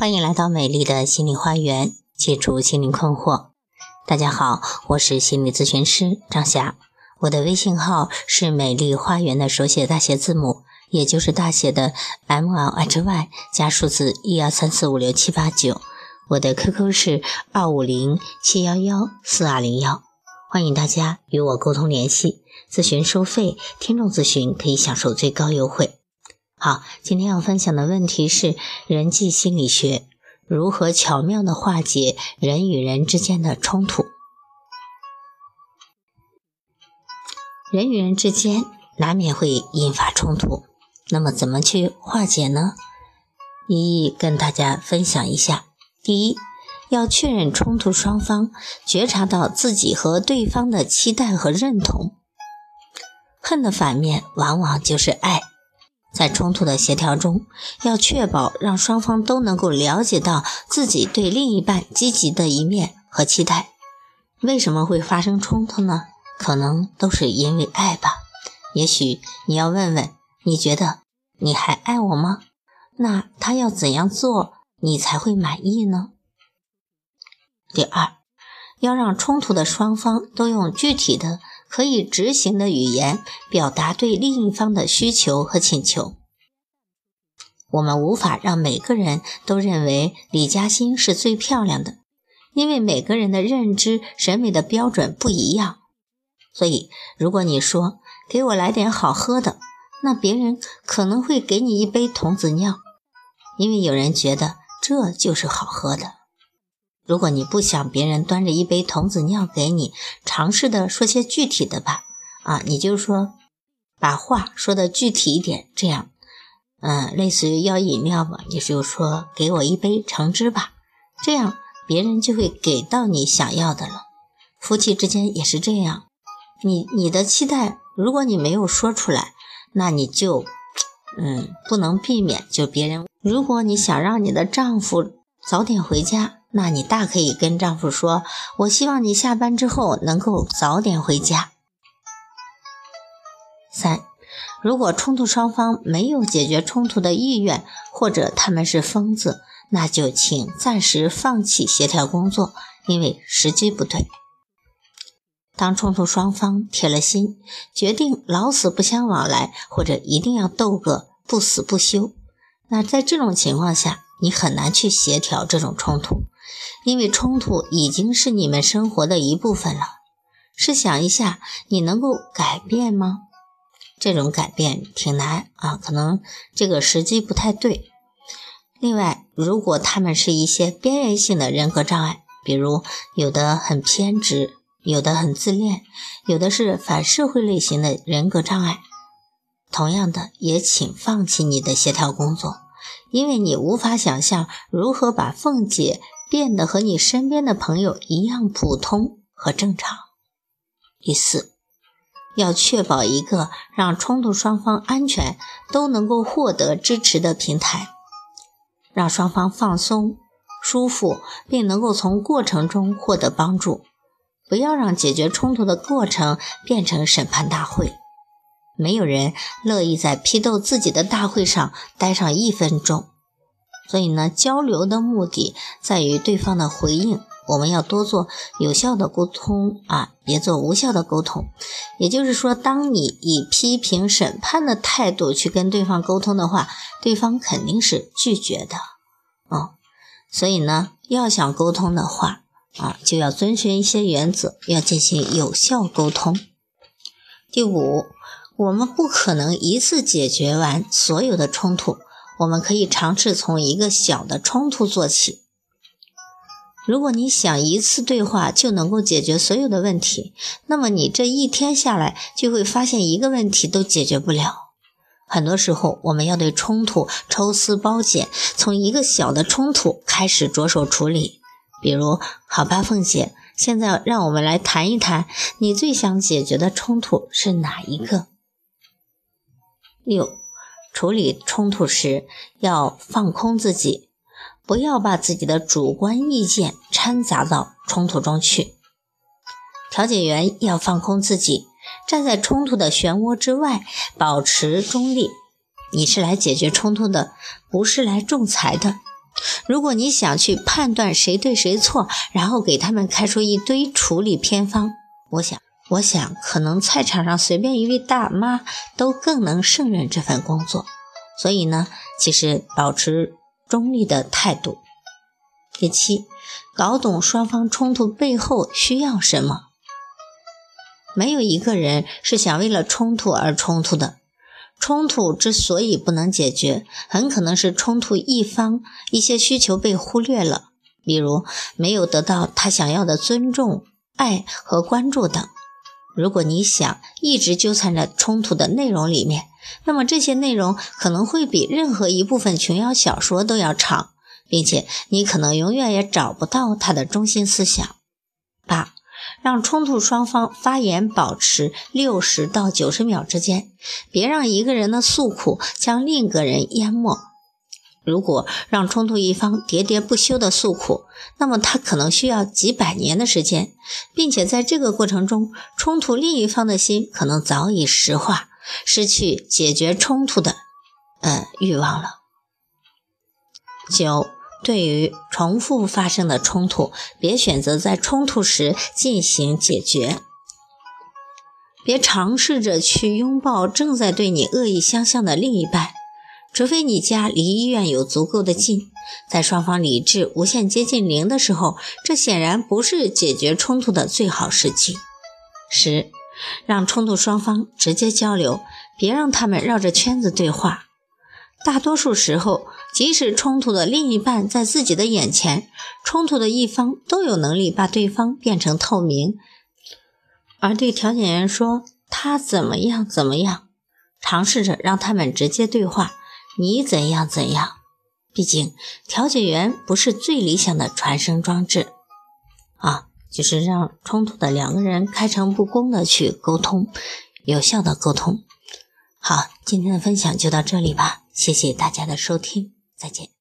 欢迎来到美丽的心理花园，解除心灵困惑。大家好，我是心理咨询师张霞，我的微信号是美丽花园的手写大写字母，也就是大写的 M L H Y 加数字一二三四五六七八九。我的 QQ 是二五零七幺幺四二零幺，欢迎大家与我沟通联系。咨询收费，听众咨询可以享受最高优惠。好，今天要分享的问题是人际心理学如何巧妙的化解人与人之间的冲突。人与人之间难免会引发冲突，那么怎么去化解呢？一一跟大家分享一下。第一，要确认冲突双方觉察到自己和对方的期待和认同。恨的反面往往就是爱。在冲突的协调中，要确保让双方都能够了解到自己对另一半积极的一面和期待。为什么会发生冲突呢？可能都是因为爱吧。也许你要问问，你觉得你还爱我吗？那他要怎样做你才会满意呢？第二，要让冲突的双方都用具体的。可以执行的语言表达对另一方的需求和请求。我们无法让每个人都认为李嘉欣是最漂亮的，因为每个人的认知审美的标准不一样。所以，如果你说给我来点好喝的，那别人可能会给你一杯童子尿，因为有人觉得这就是好喝的。如果你不想别人端着一杯童子尿给你，尝试的说些具体的吧。啊，你就说，把话说的具体一点，这样，嗯，类似于要饮料吧，你就说给我一杯橙汁吧，这样别人就会给到你想要的了。夫妻之间也是这样，你你的期待，如果你没有说出来，那你就，嗯，不能避免就别人。如果你想让你的丈夫早点回家。那你大可以跟丈夫说：“我希望你下班之后能够早点回家。”三，如果冲突双方没有解决冲突的意愿，或者他们是疯子，那就请暂时放弃协调工作，因为时机不对。当冲突双方铁了心，决定老死不相往来，或者一定要斗个不死不休，那在这种情况下，你很难去协调这种冲突。因为冲突已经是你们生活的一部分了，试想一下，你能够改变吗？这种改变挺难啊，可能这个时机不太对。另外，如果他们是一些边缘性的人格障碍，比如有的很偏执，有的很自恋，有的是反社会类型的人格障碍，同样的，也请放弃你的协调工作，因为你无法想象如何把凤姐。变得和你身边的朋友一样普通和正常。第四，要确保一个让冲突双方安全都能够获得支持的平台，让双方放松、舒服，并能够从过程中获得帮助。不要让解决冲突的过程变成审判大会。没有人乐意在批斗自己的大会上待上一分钟。所以呢，交流的目的在于对方的回应，我们要多做有效的沟通啊，别做无效的沟通。也就是说，当你以批评、审判的态度去跟对方沟通的话，对方肯定是拒绝的。哦，所以呢，要想沟通的话啊，就要遵循一些原则，要进行有效沟通。第五，我们不可能一次解决完所有的冲突。我们可以尝试从一个小的冲突做起。如果你想一次对话就能够解决所有的问题，那么你这一天下来就会发现一个问题都解决不了。很多时候，我们要对冲突抽丝剥茧，从一个小的冲突开始着手处理。比如，好吧，凤姐，现在让我们来谈一谈，你最想解决的冲突是哪一个？六。处理冲突时要放空自己，不要把自己的主观意见掺杂到冲突中去。调解员要放空自己，站在冲突的漩涡之外，保持中立。你是来解决冲突的，不是来仲裁的。如果你想去判断谁对谁错，然后给他们开出一堆处理偏方，我想，我想可能菜场上随便一位大妈都更能胜任这份工作。所以呢，其实保持中立的态度。第七，搞懂双方冲突背后需要什么。没有一个人是想为了冲突而冲突的。冲突之所以不能解决，很可能是冲突一方一些需求被忽略了，比如没有得到他想要的尊重、爱和关注等。如果你想一直纠缠在冲突的内容里面，那么这些内容可能会比任何一部分琼瑶小说都要长，并且你可能永远也找不到它的中心思想。八。让冲突双方发言保持六十到九十秒之间，别让一个人的诉苦将另一个人淹没。如果让冲突一方喋喋不休的诉苦，那么他可能需要几百年的时间，并且在这个过程中，冲突另一方的心可能早已石化，失去解决冲突的呃欲望了。九。对于重复发生的冲突，别选择在冲突时进行解决，别尝试着去拥抱正在对你恶意相向的另一半，除非你家离医院有足够的近。在双方理智无限接近零的时候，这显然不是解决冲突的最好时机。十，让冲突双方直接交流，别让他们绕着圈子对话。大多数时候，即使冲突的另一半在自己的眼前，冲突的一方都有能力把对方变成透明，而对调解员说他怎么样怎么样，尝试着让他们直接对话，你怎样怎样。毕竟调解员不是最理想的传声装置啊，就是让冲突的两个人开诚布公的去沟通，有效的沟通。好，今天的分享就到这里吧。谢谢大家的收听，再见。